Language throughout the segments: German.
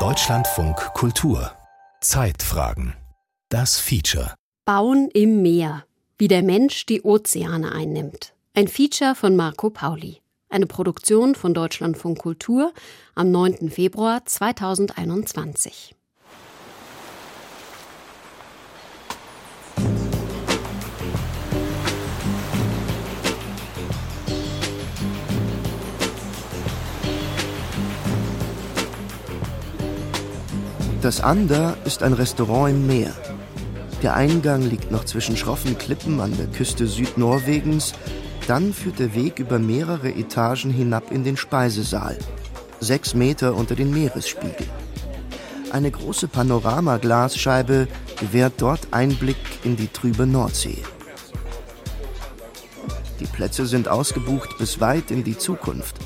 Deutschlandfunk Kultur Zeitfragen Das Feature Bauen im Meer. Wie der Mensch die Ozeane einnimmt. Ein Feature von Marco Pauli. Eine Produktion von Deutschlandfunk Kultur am 9. Februar 2021. Das Ander ist ein Restaurant im Meer. Der Eingang liegt noch zwischen schroffen Klippen an der Küste Südnorwegens. Dann führt der Weg über mehrere Etagen hinab in den Speisesaal. Sechs Meter unter den Meeresspiegel. Eine große Panoramaglasscheibe gewährt dort Einblick in die trübe Nordsee. Die Plätze sind ausgebucht bis weit in die Zukunft.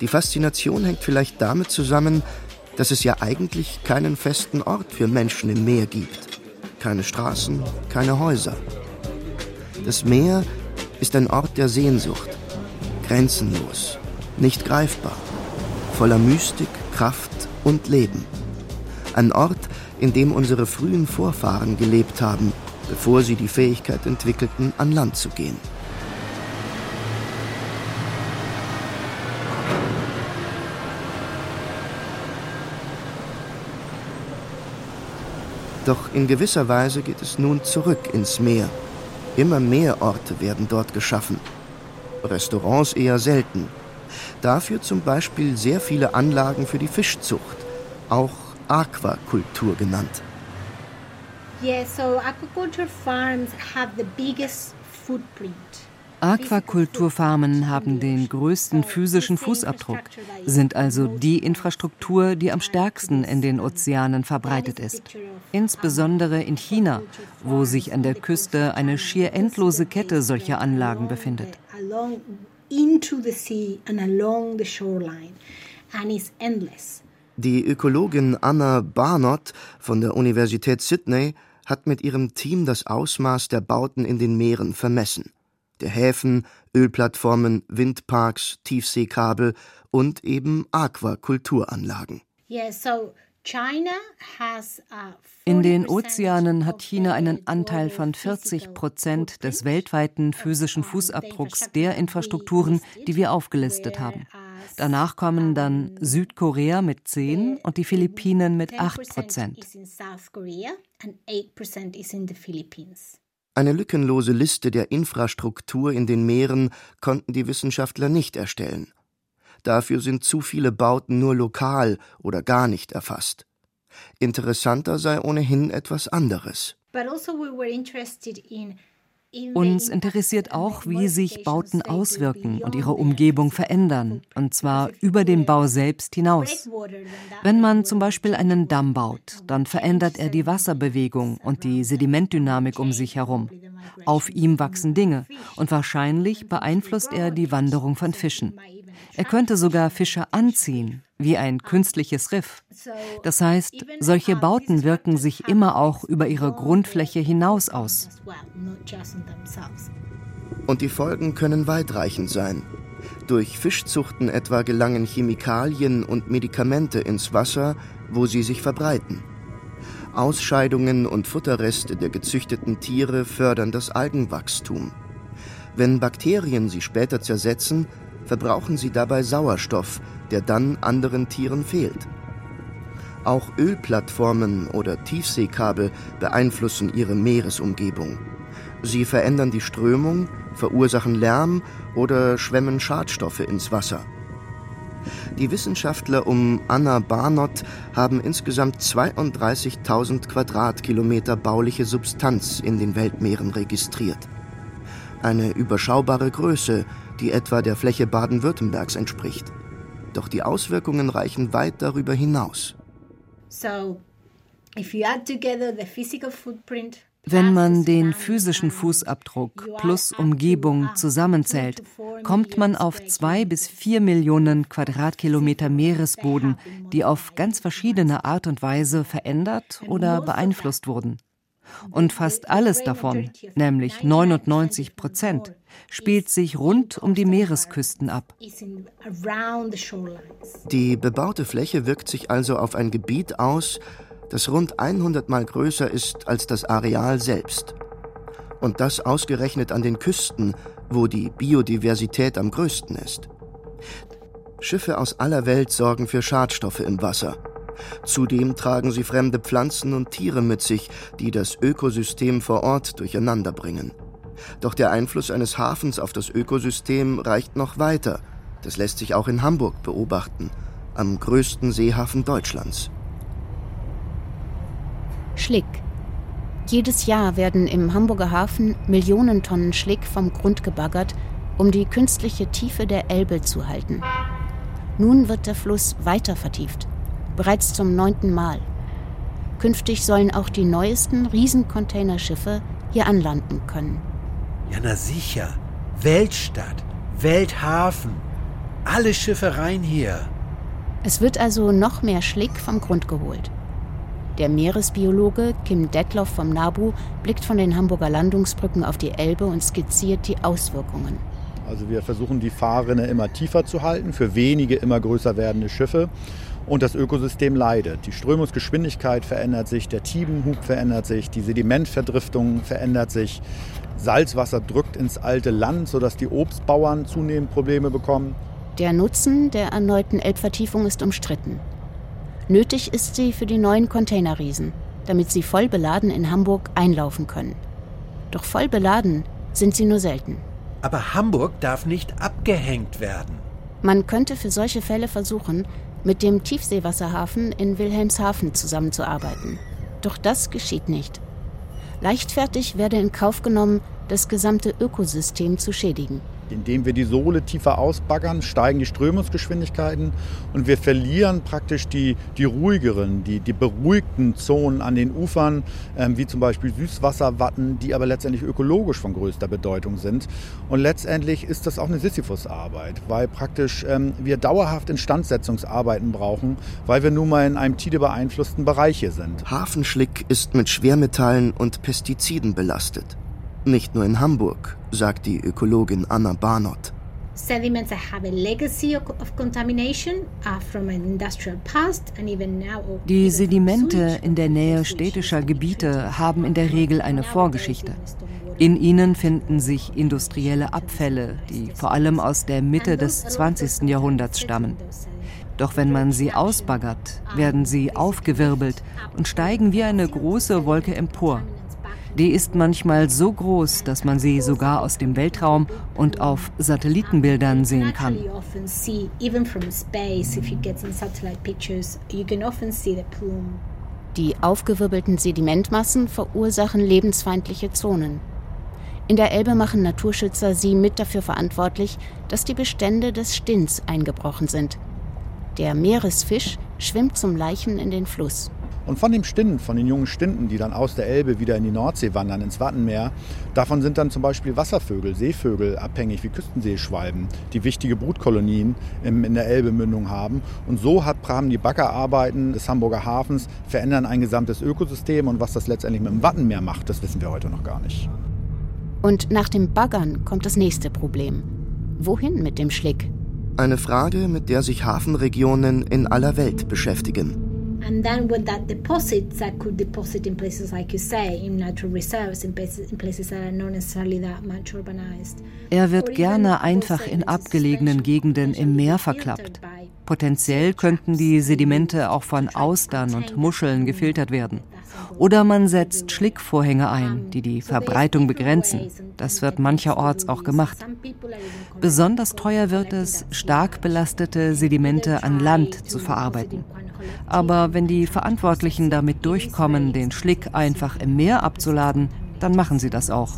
Die Faszination hängt vielleicht damit zusammen, dass es ja eigentlich keinen festen Ort für Menschen im Meer gibt. Keine Straßen, keine Häuser. Das Meer ist ein Ort der Sehnsucht, grenzenlos, nicht greifbar, voller Mystik, Kraft und Leben. Ein Ort, in dem unsere frühen Vorfahren gelebt haben, bevor sie die Fähigkeit entwickelten, an Land zu gehen. Doch in gewisser Weise geht es nun zurück ins Meer. Immer mehr Orte werden dort geschaffen. Restaurants eher selten. Dafür zum Beispiel sehr viele Anlagen für die Fischzucht, auch Aquakultur genannt. Yeah, so aquaculture farms have the biggest footprint. Aquakulturfarmen haben den größten physischen Fußabdruck, sind also die Infrastruktur, die am stärksten in den Ozeanen verbreitet ist. Insbesondere in China, wo sich an der Küste eine schier endlose Kette solcher Anlagen befindet. Die Ökologin Anna Barnott von der Universität Sydney hat mit ihrem Team das Ausmaß der Bauten in den Meeren vermessen der Häfen, Ölplattformen, Windparks, Tiefseekabel und eben Aquakulturanlagen. in den Ozeanen hat China einen Anteil von 40 Prozent des weltweiten physischen Fußabdrucks der Infrastrukturen, die wir aufgelistet haben. Danach kommen dann Südkorea mit 10 und die Philippinen mit 8 Prozent. Eine lückenlose Liste der Infrastruktur in den Meeren konnten die Wissenschaftler nicht erstellen. Dafür sind zu viele Bauten nur lokal oder gar nicht erfasst. Interessanter sei ohnehin etwas anderes. But also we were interested in uns interessiert auch, wie sich Bauten auswirken und ihre Umgebung verändern, und zwar über den Bau selbst hinaus. Wenn man zum Beispiel einen Damm baut, dann verändert er die Wasserbewegung und die Sedimentdynamik um sich herum. Auf ihm wachsen Dinge und wahrscheinlich beeinflusst er die Wanderung von Fischen. Er könnte sogar Fische anziehen, wie ein künstliches Riff. Das heißt, solche Bauten wirken sich immer auch über ihre Grundfläche hinaus aus. Und die Folgen können weitreichend sein. Durch Fischzuchten etwa gelangen Chemikalien und Medikamente ins Wasser, wo sie sich verbreiten. Ausscheidungen und Futterreste der gezüchteten Tiere fördern das Algenwachstum. Wenn Bakterien sie später zersetzen, verbrauchen sie dabei Sauerstoff, der dann anderen Tieren fehlt. Auch Ölplattformen oder Tiefseekabel beeinflussen ihre Meeresumgebung. Sie verändern die Strömung, verursachen Lärm oder schwemmen Schadstoffe ins Wasser. Die Wissenschaftler um Anna Barnott haben insgesamt 32.000 Quadratkilometer bauliche Substanz in den Weltmeeren registriert. Eine überschaubare Größe, die etwa der Fläche Baden-Württembergs entspricht. Doch die Auswirkungen reichen weit darüber hinaus. Wenn man den physischen Fußabdruck plus Umgebung zusammenzählt, kommt man auf zwei bis vier Millionen Quadratkilometer Meeresboden, die auf ganz verschiedene Art und Weise verändert oder beeinflusst wurden. Und fast alles davon, nämlich 99 Prozent, spielt sich rund um die Meeresküsten ab. Die bebaute Fläche wirkt sich also auf ein Gebiet aus, das rund 100 Mal größer ist als das Areal selbst. Und das ausgerechnet an den Küsten, wo die Biodiversität am größten ist. Schiffe aus aller Welt sorgen für Schadstoffe im Wasser. Zudem tragen sie fremde Pflanzen und Tiere mit sich, die das Ökosystem vor Ort durcheinanderbringen. Doch der Einfluss eines Hafens auf das Ökosystem reicht noch weiter. Das lässt sich auch in Hamburg beobachten, am größten Seehafen Deutschlands. Schlick. Jedes Jahr werden im Hamburger Hafen Millionen Tonnen Schlick vom Grund gebaggert, um die künstliche Tiefe der Elbe zu halten. Nun wird der Fluss weiter vertieft, bereits zum neunten Mal. Künftig sollen auch die neuesten Riesencontainerschiffe hier anlanden können. Ja, na sicher. Weltstadt, Welthafen. Alle Schiffe rein hier. Es wird also noch mehr Schlick vom Grund geholt. Der Meeresbiologe Kim Detloff vom NABU blickt von den Hamburger Landungsbrücken auf die Elbe und skizziert die Auswirkungen. Also wir versuchen die Fahrrinne immer tiefer zu halten, für wenige immer größer werdende Schiffe. Und das Ökosystem leidet. Die Strömungsgeschwindigkeit verändert sich, der Tidenhub verändert sich, die Sedimentverdriftung verändert sich. Salzwasser drückt ins alte Land, sodass die Obstbauern zunehmend Probleme bekommen. Der Nutzen der erneuten Elbvertiefung ist umstritten. Nötig ist sie für die neuen Containerriesen, damit sie voll beladen in Hamburg einlaufen können. Doch voll beladen sind sie nur selten. Aber Hamburg darf nicht abgehängt werden. Man könnte für solche Fälle versuchen, mit dem Tiefseewasserhafen in Wilhelmshaven zusammenzuarbeiten. Doch das geschieht nicht. Leichtfertig werde in Kauf genommen, das gesamte Ökosystem zu schädigen. Indem wir die Sohle tiefer ausbaggern, steigen die Strömungsgeschwindigkeiten und wir verlieren praktisch die, die ruhigeren, die, die beruhigten Zonen an den Ufern, ähm, wie zum Beispiel Süßwasserwatten, die aber letztendlich ökologisch von größter Bedeutung sind. Und letztendlich ist das auch eine Sisyphusarbeit, weil praktisch ähm, wir dauerhaft Instandsetzungsarbeiten brauchen, weil wir nun mal in einem tidebeeinflussten Bereich hier sind. Hafenschlick ist mit Schwermetallen und Pestiziden belastet. Nicht nur in Hamburg, sagt die Ökologin Anna Barnott. Sediments that have a legacy of contamination are from an industrial past and even now. Die Sedimente in der Nähe städtischer Gebiete haben in der Regel eine Vorgeschichte. In ihnen finden sich industrielle Abfälle, die vor allem aus der Mitte des 20. Jahrhunderts stammen. Doch wenn man sie ausbaggert, werden sie aufgewirbelt und steigen wie eine große Wolke empor. Die ist manchmal so groß, dass man sie sogar aus dem Weltraum und auf Satellitenbildern sehen kann. Die aufgewirbelten Sedimentmassen verursachen lebensfeindliche Zonen. In der Elbe machen Naturschützer sie mit dafür verantwortlich, dass die Bestände des Stinns eingebrochen sind. Der Meeresfisch schwimmt zum Leichen in den Fluss. Und von dem Stinden, von den jungen Stinden, die dann aus der Elbe wieder in die Nordsee wandern, ins Wattenmeer, davon sind dann zum Beispiel Wasservögel, Seevögel abhängig, wie Küstenseeschwalben, die wichtige Brutkolonien in der Elbemündung haben. Und so hat Pram die Baggerarbeiten des Hamburger Hafens verändern ein gesamtes Ökosystem. Und was das letztendlich mit dem Wattenmeer macht, das wissen wir heute noch gar nicht. Und nach dem Baggern kommt das nächste Problem. Wohin mit dem Schlick? Eine Frage, mit der sich Hafenregionen in aller Welt beschäftigen. And then with that deposits that could deposit in places like you say, in natural reserves, in places, in places that are not necessarily that much urbanized. Er wird gerne einfach in abgelegenen Gegenden im Meer verklappt. Potenziell könnten die Sedimente auch von Austern und Muscheln gefiltert werden. Oder man setzt Schlickvorhänge ein, die die Verbreitung begrenzen. Das wird mancherorts auch gemacht. Besonders teuer wird es, stark belastete Sedimente an Land zu verarbeiten. Aber wenn die Verantwortlichen damit durchkommen, den Schlick einfach im Meer abzuladen, dann machen sie das auch.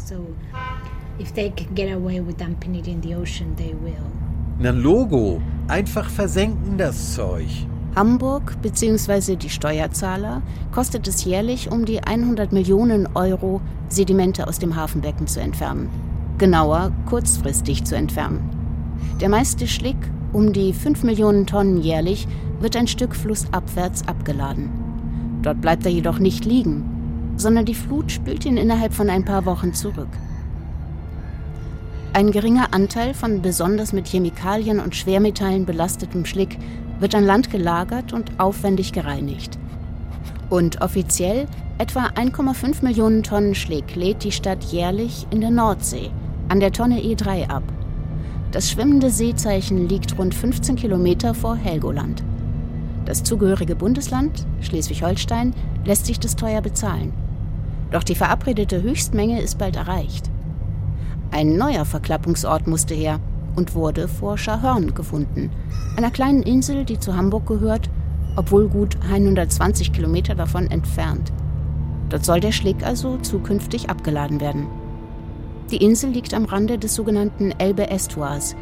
Na Logo, einfach versenken das Zeug. Hamburg bzw. die Steuerzahler kostet es jährlich um die 100 Millionen Euro, Sedimente aus dem Hafenbecken zu entfernen. Genauer, kurzfristig zu entfernen. Der meiste Schlick, um die 5 Millionen Tonnen jährlich, wird ein Stück flussabwärts abgeladen. Dort bleibt er jedoch nicht liegen. sondern die Flut spült ihn innerhalb von ein paar Wochen zurück. Ein geringer Anteil von besonders mit Chemikalien und Schwermetallen belastetem Schlick wird an Land gelagert und aufwendig gereinigt. Und offiziell etwa 1,5 Millionen Tonnen Schlick lädt die Stadt jährlich in der Nordsee an der Tonne E3 ab. Das schwimmende Seezeichen liegt rund 15 Kilometer vor Helgoland. Das zugehörige Bundesland, Schleswig-Holstein, lässt sich das teuer bezahlen. Doch die verabredete Höchstmenge ist bald erreicht. Ein neuer Verklappungsort musste her und wurde vor Schahörn gefunden, einer kleinen Insel, die zu Hamburg gehört, obwohl gut 120 Kilometer davon entfernt. Dort soll der Schlick also zukünftig abgeladen werden. Die Insel liegt am Rande des sogenannten Elbe-Estuars,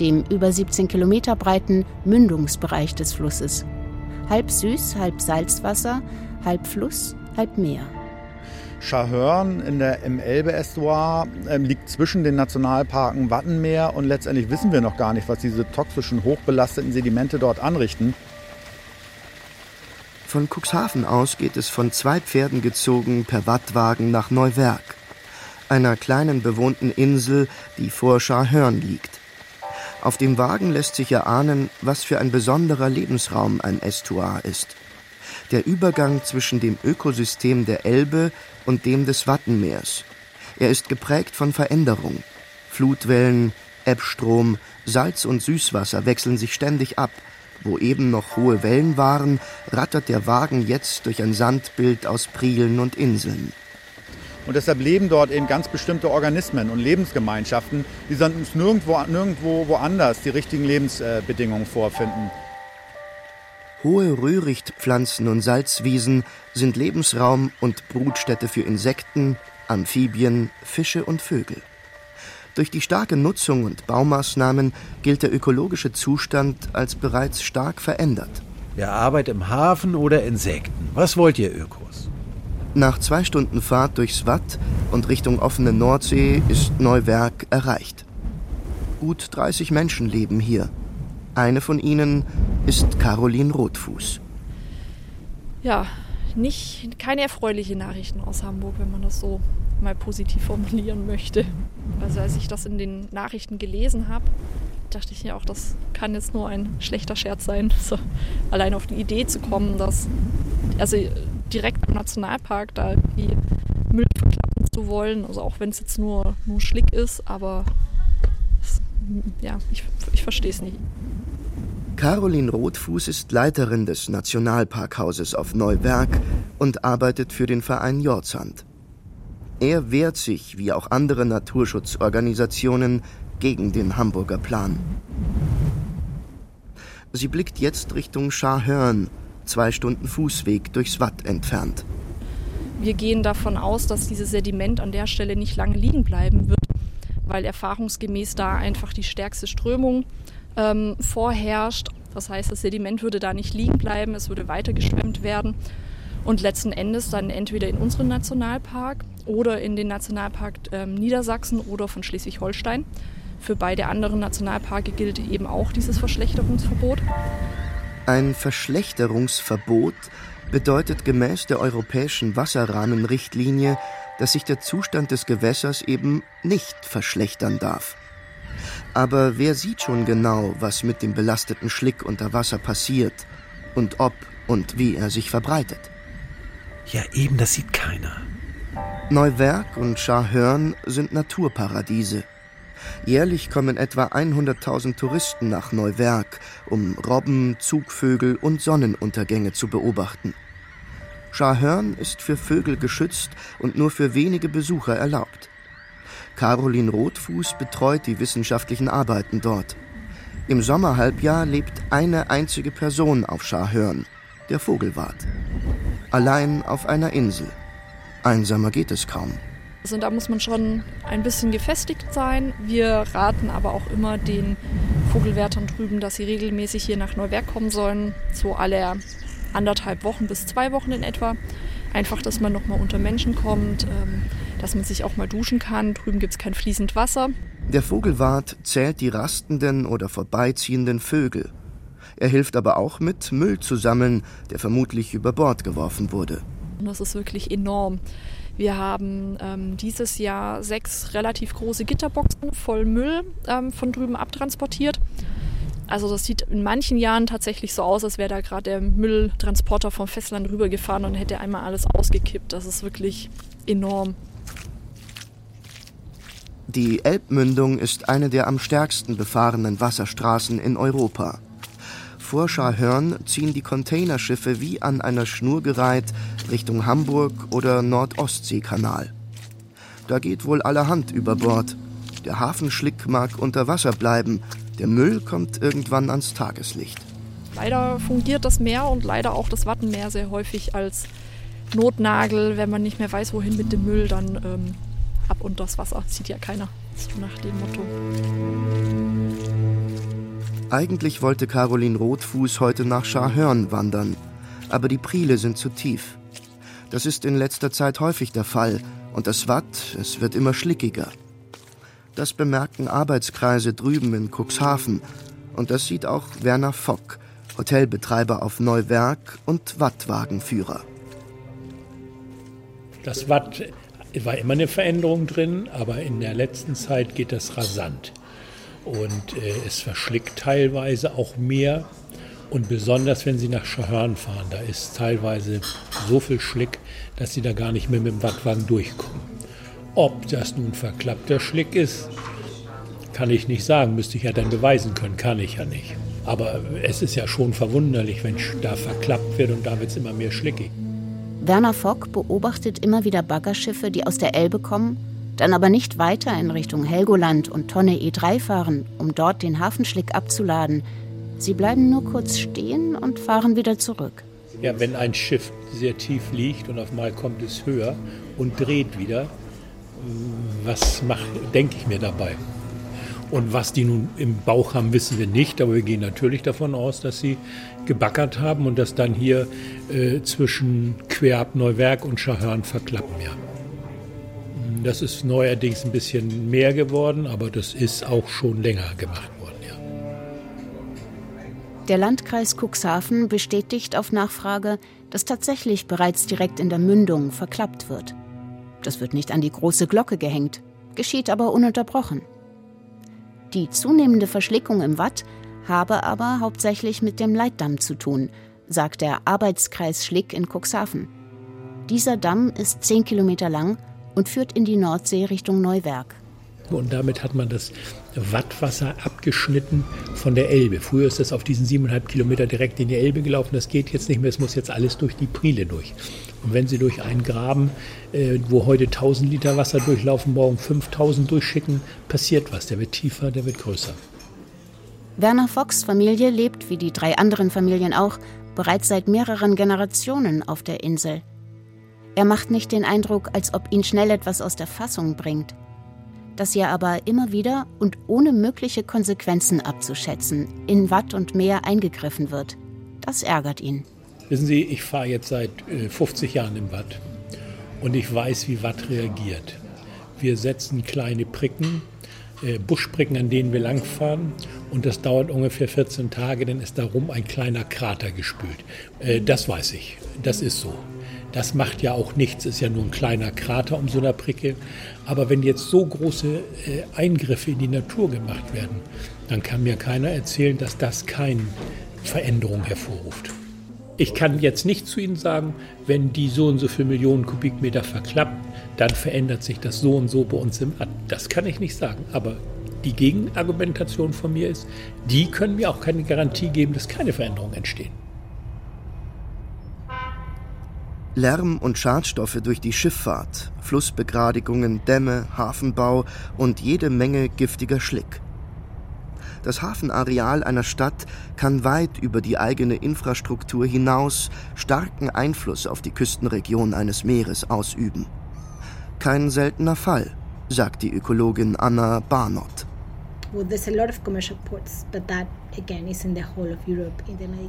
dem über 17 Kilometer breiten Mündungsbereich des Flusses. Halb süß, halb Salzwasser, halb Fluss, halb Meer. Schahörn in der, im Elbe-Estuar äh, liegt zwischen den Nationalparken Wattenmeer und letztendlich wissen wir noch gar nicht, was diese toxischen, hochbelasteten Sedimente dort anrichten. Von Cuxhaven aus geht es von zwei Pferden gezogen per Wattwagen nach Neuwerk, einer kleinen bewohnten Insel, die vor Schahörn liegt. Auf dem Wagen lässt sich erahnen, was für ein besonderer Lebensraum ein Estuar ist. Der Übergang zwischen dem Ökosystem der Elbe und dem des Wattenmeers. Er ist geprägt von Veränderung. Flutwellen, Ebbstrom, Salz und Süßwasser wechseln sich ständig ab. Wo eben noch hohe Wellen waren, rattert der Wagen jetzt durch ein Sandbild aus Prielen und Inseln. Und deshalb leben dort eben ganz bestimmte Organismen und Lebensgemeinschaften, die sonst nirgendwo, nirgendwo woanders die richtigen Lebensbedingungen vorfinden. Hohe Röhrichtpflanzen und Salzwiesen sind Lebensraum und Brutstätte für Insekten, Amphibien, Fische und Vögel. Durch die starke Nutzung und Baumaßnahmen gilt der ökologische Zustand als bereits stark verändert. Wer arbeitet im Hafen oder Insekten? Was wollt ihr Ökos? Nach zwei Stunden Fahrt durchs Watt und Richtung offene Nordsee ist Neuwerk erreicht. Gut 30 Menschen leben hier. Eine von ihnen ist Caroline Rotfuß. Ja, nicht, keine erfreuliche Nachrichten aus Hamburg, wenn man das so mal positiv formulieren möchte. Also als ich das in den Nachrichten gelesen habe, dachte ich ja auch, das kann jetzt nur ein schlechter Scherz sein. So, allein auf die Idee zu kommen, dass also direkt am Nationalpark da die Müll verklappen zu wollen. Also auch wenn es jetzt nur, nur Schlick ist, aber ja, ich, ich verstehe es nicht. Caroline Rotfuß ist Leiterin des Nationalparkhauses auf Neuwerk und arbeitet für den Verein Jordsand. Er wehrt sich, wie auch andere Naturschutzorganisationen, gegen den Hamburger Plan. Sie blickt jetzt Richtung Scharhörn, zwei Stunden Fußweg durchs Watt entfernt. Wir gehen davon aus, dass dieses Sediment an der Stelle nicht lange liegen bleiben wird, weil erfahrungsgemäß da einfach die stärkste Strömung ähm, vorherrscht. Das heißt, das Sediment würde da nicht liegen bleiben, es würde weiter geschwemmt werden und letzten Endes dann entweder in unseren Nationalpark oder in den Nationalpark ähm, Niedersachsen oder von Schleswig-Holstein. Für beide anderen Nationalparke gilt eben auch dieses Verschlechterungsverbot. Ein Verschlechterungsverbot bedeutet gemäß der europäischen Wasserrahmenrichtlinie, dass sich der Zustand des Gewässers eben nicht verschlechtern darf. Aber wer sieht schon genau, was mit dem belasteten Schlick unter Wasser passiert und ob und wie er sich verbreitet? Ja, eben, das sieht keiner. Neuwerk und Scharhörn sind Naturparadiese. Jährlich kommen etwa 100.000 Touristen nach Neuwerk, um Robben, Zugvögel und Sonnenuntergänge zu beobachten. Scharhörn ist für Vögel geschützt und nur für wenige Besucher erlaubt. Caroline Rotfuß betreut die wissenschaftlichen Arbeiten dort. Im Sommerhalbjahr lebt eine einzige Person auf Scharhörn, der Vogelwart. Allein auf einer Insel. Einsamer geht es kaum. Also da muss man schon ein bisschen gefestigt sein. Wir raten aber auch immer den Vogelwärtern drüben, dass sie regelmäßig hier nach Neuwerk kommen sollen, so alle anderthalb Wochen bis zwei Wochen in etwa. Einfach, dass man nochmal unter Menschen kommt, ähm, dass man sich auch mal duschen kann. Drüben gibt es kein fließend Wasser. Der Vogelwart zählt die rastenden oder vorbeiziehenden Vögel. Er hilft aber auch mit, Müll zu sammeln, der vermutlich über Bord geworfen wurde. Und das ist wirklich enorm. Wir haben ähm, dieses Jahr sechs relativ große Gitterboxen voll Müll ähm, von drüben abtransportiert. Also das sieht in manchen Jahren tatsächlich so aus, als wäre da gerade der Mülltransporter vom Festland rübergefahren und hätte einmal alles ausgekippt. Das ist wirklich enorm. Die Elbmündung ist eine der am stärksten befahrenen Wasserstraßen in Europa. Vor Scharhörn ziehen die Containerschiffe wie an einer Schnur gereiht Richtung Hamburg oder Nordostseekanal. Da geht wohl allerhand über Bord. Der Hafenschlick mag unter Wasser bleiben, der Müll kommt irgendwann ans Tageslicht. Leider fungiert das Meer und leider auch das Wattenmeer sehr häufig als Notnagel. Wenn man nicht mehr weiß, wohin mit dem Müll, dann ähm, ab und das Wasser. Sieht ja keiner. So nach dem Motto. Eigentlich wollte Caroline Rotfuß heute nach Scharhörn wandern, aber die Priele sind zu tief. Das ist in letzter Zeit häufig der Fall und das Watt, es wird immer schlickiger. Das bemerken Arbeitskreise drüben in Cuxhaven und das sieht auch Werner Fock, Hotelbetreiber auf Neuwerk und Wattwagenführer. Das Watt war immer eine Veränderung drin, aber in der letzten Zeit geht das rasant. Und äh, es verschlickt teilweise auch mehr. Und besonders, wenn Sie nach Schahörn fahren, da ist teilweise so viel Schlick, dass Sie da gar nicht mehr mit dem Wattwagen durchkommen. Ob das nun verklappter Schlick ist, kann ich nicht sagen. Müsste ich ja dann beweisen können. Kann ich ja nicht. Aber es ist ja schon verwunderlich, wenn da verklappt wird und da wird es immer mehr schlickig. Werner Fock beobachtet immer wieder Baggerschiffe, die aus der Elbe kommen, dann aber nicht weiter in Richtung Helgoland und Tonne E3 fahren, um dort den Hafenschlick abzuladen. Sie bleiben nur kurz stehen und fahren wieder zurück. Ja, wenn ein Schiff sehr tief liegt und auf einmal kommt es höher und dreht wieder, was denke ich mir dabei? Und was die nun im Bauch haben, wissen wir nicht, aber wir gehen natürlich davon aus, dass sie gebackert haben und dass dann hier äh, zwischen Querab Neuwerk und Schahörn verklappen. Ja. Das ist neuerdings ein bisschen mehr geworden, aber das ist auch schon länger gemacht worden. Ja. Der Landkreis Cuxhaven bestätigt auf Nachfrage, dass tatsächlich bereits direkt in der Mündung verklappt wird. Das wird nicht an die große Glocke gehängt, geschieht aber ununterbrochen. Die zunehmende Verschlickung im Watt habe aber hauptsächlich mit dem Leitdamm zu tun, sagt der Arbeitskreis Schlick in Cuxhaven. Dieser Damm ist 10 Kilometer lang und führt in die Nordsee Richtung Neuwerk. Und damit hat man das Wattwasser abgeschnitten von der Elbe. Früher ist das auf diesen siebeneinhalb Kilometer direkt in die Elbe gelaufen. Das geht jetzt nicht mehr. Es muss jetzt alles durch die Priele durch. Und wenn Sie durch einen Graben, äh, wo heute 1000 Liter Wasser durchlaufen, morgen 5000 durchschicken, passiert was. Der wird tiefer, der wird größer. Werner Fox Familie lebt, wie die drei anderen Familien auch, bereits seit mehreren Generationen auf der Insel. Er macht nicht den Eindruck, als ob ihn schnell etwas aus der Fassung bringt. Dass hier aber immer wieder und ohne mögliche Konsequenzen abzuschätzen in Watt und Meer eingegriffen wird, das ärgert ihn. Wissen Sie, ich fahre jetzt seit 50 äh, Jahren im Watt und ich weiß, wie Watt reagiert. Wir setzen kleine Pricken äh, Buschbricken, an denen wir langfahren. Und das dauert ungefähr 14 Tage, dann ist darum ein kleiner Krater gespült. Äh, das weiß ich. Das ist so. Das macht ja auch nichts, ist ja nur ein kleiner Krater um so einer Pricke. Aber wenn jetzt so große Eingriffe in die Natur gemacht werden, dann kann mir keiner erzählen, dass das keine Veränderung hervorruft. Ich kann jetzt nicht zu Ihnen sagen, wenn die so und so viele Millionen Kubikmeter verklappt, dann verändert sich das so und so bei uns im Ad. Das kann ich nicht sagen. Aber die Gegenargumentation von mir ist, die können mir auch keine Garantie geben, dass keine Veränderungen entstehen. Lärm und Schadstoffe durch die Schifffahrt, Flussbegradigungen, Dämme, Hafenbau und jede Menge giftiger Schlick. Das Hafenareal einer Stadt kann weit über die eigene Infrastruktur hinaus starken Einfluss auf die Küstenregion eines Meeres ausüben. Kein seltener Fall, sagt die Ökologin Anna Barnott.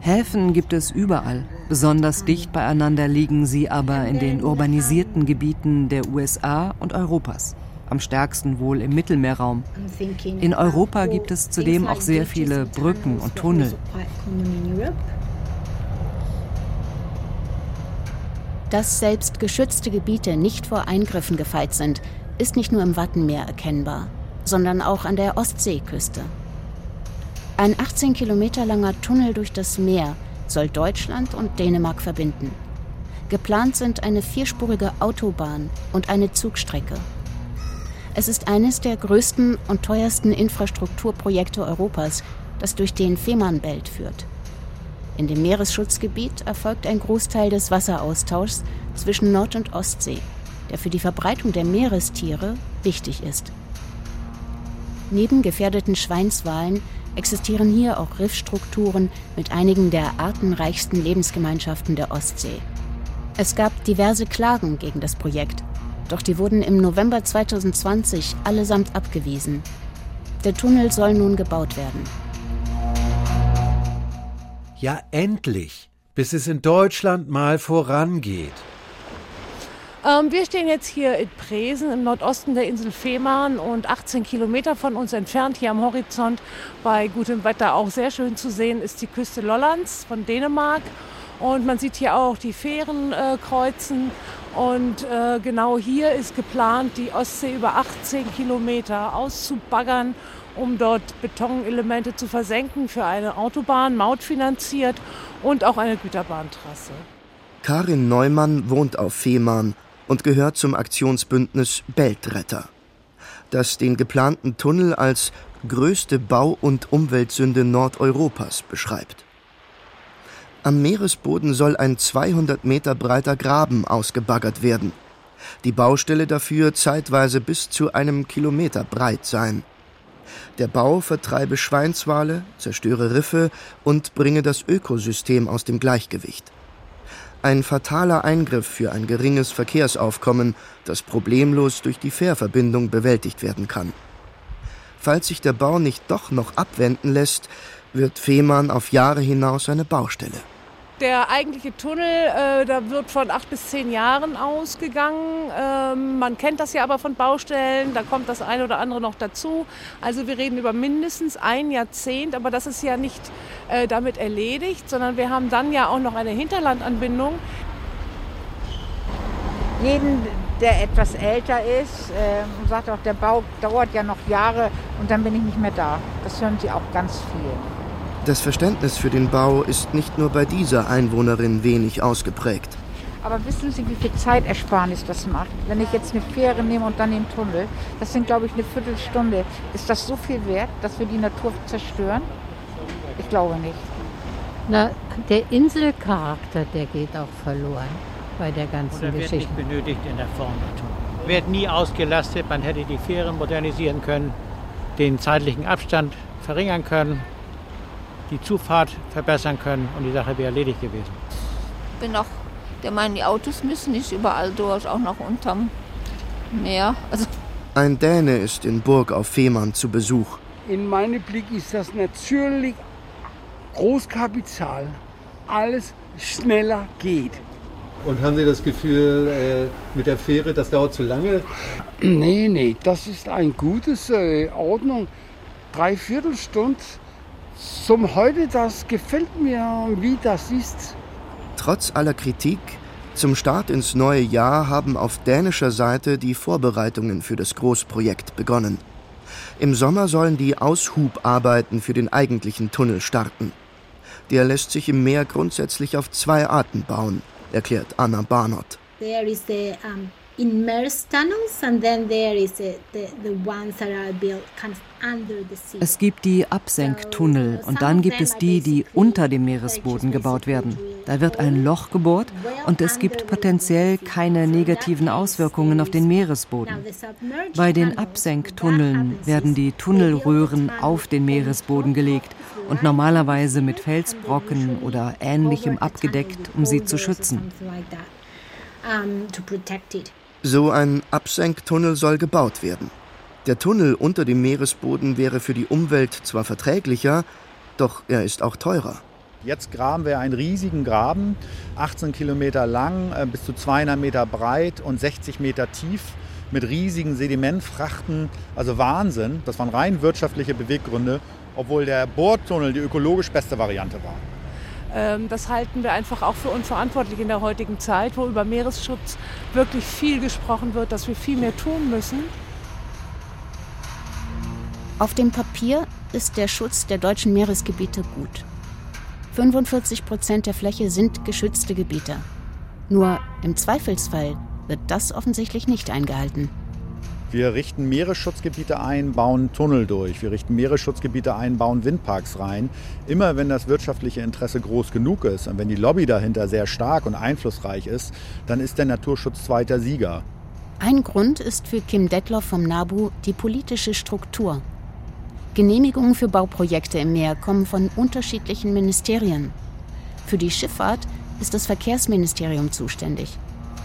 Häfen gibt es überall. Besonders dicht beieinander liegen sie aber in den urbanisierten Gebieten der USA und Europas am stärksten wohl im Mittelmeerraum. In Europa gibt es zudem auch sehr viele Brücken und Tunnel. Dass selbst geschützte Gebiete nicht vor Eingriffen gefeit sind, ist nicht nur im Wattenmeer erkennbar, sondern auch an der Ostseeküste. Ein 18 Kilometer langer Tunnel durch das Meer soll Deutschland und Dänemark verbinden. Geplant sind eine vierspurige Autobahn und eine Zugstrecke. Es ist eines der größten und teuersten Infrastrukturprojekte Europas, das durch den Fehmarnbelt führt. In dem Meeresschutzgebiet erfolgt ein Großteil des Wasseraustauschs zwischen Nord- und Ostsee, der für die Verbreitung der Meerestiere wichtig ist. Neben gefährdeten Schweinswalen existieren hier auch Riffstrukturen mit einigen der artenreichsten Lebensgemeinschaften der Ostsee. Es gab diverse Klagen gegen das Projekt, doch die wurden im November 2020 allesamt abgewiesen. Der Tunnel soll nun gebaut werden. Ja, endlich, bis es in Deutschland mal vorangeht. Ähm, wir stehen jetzt hier in Presen im Nordosten der Insel Fehmarn und 18 Kilometer von uns entfernt, hier am Horizont, bei gutem Wetter auch sehr schön zu sehen, ist die Küste Lollands von Dänemark. Und man sieht hier auch die Fähren äh, kreuzen. Und äh, genau hier ist geplant, die Ostsee über 18 Kilometer auszubaggern, um dort Betonelemente zu versenken für eine Autobahn, mautfinanziert und auch eine Güterbahntrasse. Karin Neumann wohnt auf Fehmarn und gehört zum Aktionsbündnis Beltretter, das den geplanten Tunnel als größte Bau- und Umweltsünde Nordeuropas beschreibt. Am Meeresboden soll ein 200 Meter breiter Graben ausgebaggert werden. Die Baustelle dafür zeitweise bis zu einem Kilometer breit sein. Der Bau vertreibe Schweinswale, zerstöre Riffe und bringe das Ökosystem aus dem Gleichgewicht. Ein fataler Eingriff für ein geringes Verkehrsaufkommen, das problemlos durch die Fährverbindung bewältigt werden kann. Falls sich der Bau nicht doch noch abwenden lässt, wird Fehmarn auf Jahre hinaus eine Baustelle. Der eigentliche Tunnel, äh, da wird von acht bis zehn Jahren ausgegangen. Ähm, man kennt das ja aber von Baustellen, da kommt das eine oder andere noch dazu. Also wir reden über mindestens ein Jahrzehnt, aber das ist ja nicht äh, damit erledigt, sondern wir haben dann ja auch noch eine Hinterlandanbindung. Jeden, der etwas älter ist, äh, sagt auch, der Bau dauert ja noch Jahre und dann bin ich nicht mehr da. Das hören Sie auch ganz viel. Das Verständnis für den Bau ist nicht nur bei dieser Einwohnerin wenig ausgeprägt. Aber wissen Sie, wie viel Zeitersparnis das macht? Wenn ich jetzt eine Fähre nehme und dann den Tunnel, das sind, glaube ich, eine Viertelstunde. Ist das so viel wert, dass wir die Natur zerstören? Ich glaube nicht. Na, der Inselcharakter, der geht auch verloren bei der ganzen Oder wird Geschichte. nicht benötigt in der Form der Tunnel. Wird nie ausgelastet, man hätte die Fähren modernisieren können, den zeitlichen Abstand verringern können die Zufahrt verbessern können und die Sache wäre erledigt gewesen. Ich bin auch der Meinung, die Autos müssen nicht überall durch, auch noch unterm Meer. Also Ein Däne ist in Burg auf Fehmarn zu Besuch. In meinem Blick ist das natürlich Großkapital. Alles schneller geht. Und haben Sie das Gefühl, äh, mit der Fähre, das dauert zu lange? Nee, nee, das ist eine gute äh, Ordnung. Dreiviertel Stunde zum heute, das gefällt mir, wie das ist. Trotz aller Kritik, zum Start ins neue Jahr haben auf dänischer Seite die Vorbereitungen für das Großprojekt begonnen. Im Sommer sollen die Aushubarbeiten für den eigentlichen Tunnel starten. Der lässt sich im Meer grundsätzlich auf zwei Arten bauen, erklärt Anna Barnott. There is the um, sea. Es gibt die Absenktunnel und dann gibt es die, die unter dem Meeresboden gebaut werden. Da wird ein Loch gebohrt und es gibt potenziell keine negativen Auswirkungen auf den Meeresboden. Bei den Absenktunneln werden die Tunnelröhren auf den Meeresboden gelegt und normalerweise mit Felsbrocken oder ähnlichem abgedeckt, um sie zu schützen. Um, to protect it. So ein Absenktunnel soll gebaut werden. Der Tunnel unter dem Meeresboden wäre für die Umwelt zwar verträglicher, doch er ist auch teurer. Jetzt graben wir einen riesigen Graben, 18 Kilometer lang, äh, bis zu 200 Meter breit und 60 Meter tief, mit riesigen Sedimentfrachten. Also Wahnsinn. Das waren rein wirtschaftliche Beweggründe, obwohl der Bohrtunnel die ökologisch beste Variante war. Ähm, das halten wir einfach auch für unverantwortlich in der heutigen Zeit, wo über Meeresschutz wirklich viel gesprochen wird, dass wir viel mehr tun müssen. Auf dem Papier ist der Schutz der deutschen Meeresgebiete gut. 45 Prozent der Fläche sind geschützte Gebiete. Nur im Zweifelsfall wird das offensichtlich nicht eingehalten. Wir richten Meeresschutzgebiete ein, bauen Tunnel durch. Wir richten Meeresschutzgebiete ein, bauen Windparks rein. Immer wenn das wirtschaftliche Interesse groß genug ist und wenn die Lobby dahinter sehr stark und einflussreich ist, dann ist der Naturschutz zweiter Sieger. Ein Grund ist für Kim Detloff vom NABU die politische Struktur. Genehmigungen für Bauprojekte im Meer kommen von unterschiedlichen Ministerien. Für die Schifffahrt ist das Verkehrsministerium zuständig.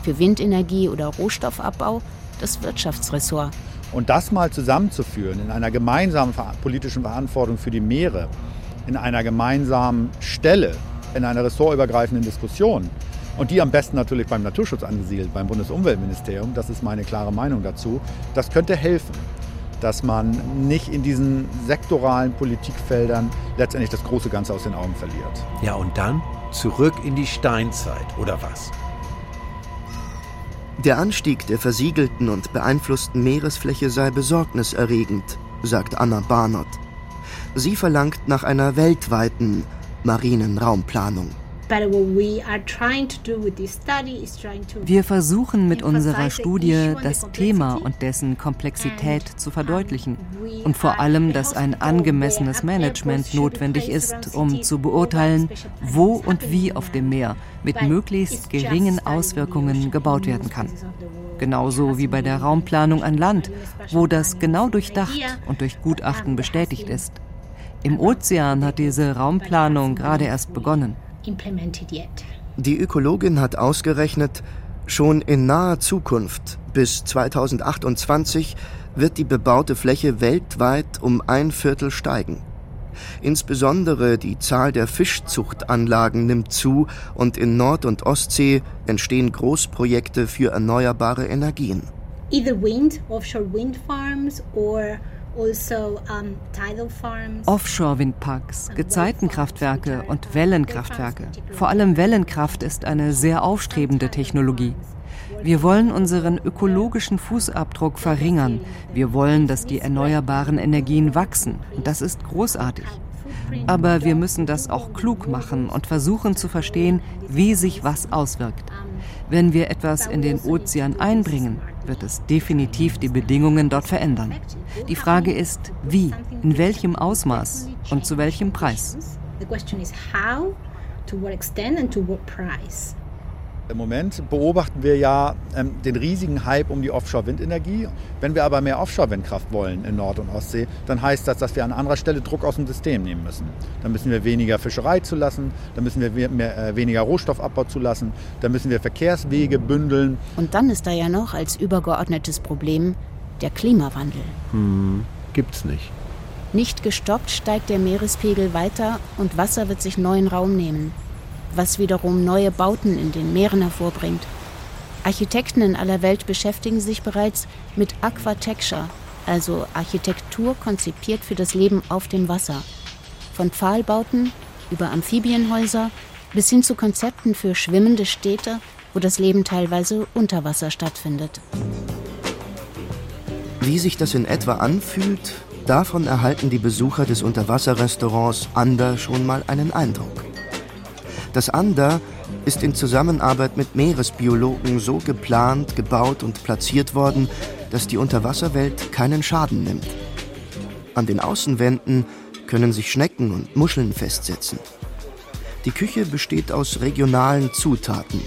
Für Windenergie oder Rohstoffabbau das Wirtschaftsressort. Und das mal zusammenzuführen in einer gemeinsamen politischen Verantwortung für die Meere, in einer gemeinsamen Stelle, in einer ressortübergreifenden Diskussion und die am besten natürlich beim Naturschutz angesiedelt, beim Bundesumweltministerium, das ist meine klare Meinung dazu, das könnte helfen dass man nicht in diesen sektoralen Politikfeldern letztendlich das große Ganze aus den Augen verliert. Ja, und dann zurück in die Steinzeit, oder was? Der Anstieg der versiegelten und beeinflussten Meeresfläche sei besorgniserregend, sagt Anna Barnott. Sie verlangt nach einer weltweiten marinen Raumplanung. Wir versuchen mit unserer Studie das Thema und dessen Komplexität zu verdeutlichen und vor allem, dass ein angemessenes Management notwendig ist, um zu beurteilen, wo und wie auf dem Meer mit möglichst geringen Auswirkungen gebaut werden kann. Genauso wie bei der Raumplanung an Land, wo das genau durchdacht und durch Gutachten bestätigt ist. Im Ozean hat diese Raumplanung gerade erst begonnen implemented yet. Die Ökologin hat ausgerechnet, schon in naher Zukunft, bis 2028, wird die bebaute Fläche weltweit um ein Viertel steigen. Insbesondere die Zahl der Fischzuchtanlagen nimmt zu und in Nord- und Ostsee entstehen Großprojekte für erneuerbare Energien. Either wind, offshore wind farms or Offshore-Windparks, Gezeitenkraftwerke und Wellenkraftwerke. Vor allem Wellenkraft ist eine sehr aufstrebende Technologie. Wir wollen unseren ökologischen Fußabdruck verringern. Wir wollen, dass die erneuerbaren Energien wachsen. Und das ist großartig. Aber wir müssen das auch klug machen und versuchen zu verstehen, wie sich was auswirkt. Wenn wir etwas in den Ozean einbringen, wird es definitiv die Bedingungen dort verändern. Die Frage ist, wie, in welchem Ausmaß und zu welchem Preis. The question is how, to what extent and to what price. Im Moment beobachten wir ja ähm, den riesigen Hype um die Offshore-Windenergie. Wenn wir aber mehr Offshore-Windkraft wollen in Nord- und Ostsee, dann heißt das, dass wir an anderer Stelle Druck aus dem System nehmen müssen. Dann müssen wir weniger Fischerei zulassen, dann müssen wir mehr, äh, weniger Rohstoffabbau zulassen, dann müssen wir Verkehrswege bündeln. Und dann ist da ja noch als übergeordnetes Problem der Klimawandel. Hm, gibt's nicht. Nicht gestoppt steigt der Meerespegel weiter und Wasser wird sich neuen Raum nehmen was wiederum neue Bauten in den Meeren hervorbringt. Architekten in aller Welt beschäftigen sich bereits mit Aquatexture, also Architektur konzipiert für das Leben auf dem Wasser. Von Pfahlbauten über Amphibienhäuser bis hin zu Konzepten für schwimmende Städte, wo das Leben teilweise unter Wasser stattfindet. Wie sich das in etwa anfühlt, davon erhalten die Besucher des Unterwasserrestaurants Ander schon mal einen Eindruck. Das Ander ist in Zusammenarbeit mit Meeresbiologen so geplant, gebaut und platziert worden, dass die Unterwasserwelt keinen Schaden nimmt. An den Außenwänden können sich Schnecken und Muscheln festsetzen. Die Küche besteht aus regionalen Zutaten,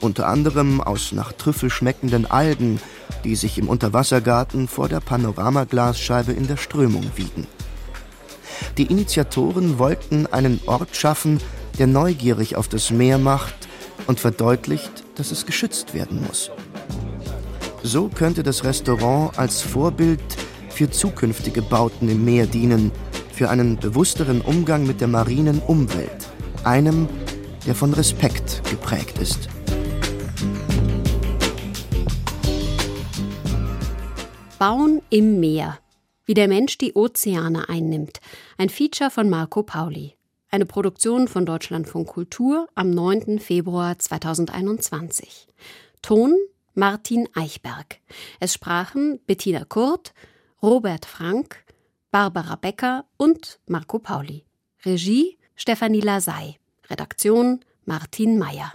unter anderem aus nach Trüffel schmeckenden Algen, die sich im Unterwassergarten vor der Panoramaglasscheibe in der Strömung wiegen. Die Initiatoren wollten einen Ort schaffen, der neugierig auf das Meer macht und verdeutlicht, dass es geschützt werden muss. So könnte das Restaurant als Vorbild für zukünftige Bauten im Meer dienen, für einen bewussteren Umgang mit der marinen Umwelt, einem, der von Respekt geprägt ist. Bauen im Meer. Wie der Mensch die Ozeane einnimmt. Ein Feature von Marco Pauli. Eine Produktion von Deutschlandfunk Kultur am 9. Februar 2021. Ton Martin Eichberg. Es sprachen Bettina Kurt, Robert Frank, Barbara Becker und Marco Pauli. Regie Stefanie Lasey. Redaktion Martin Meyer.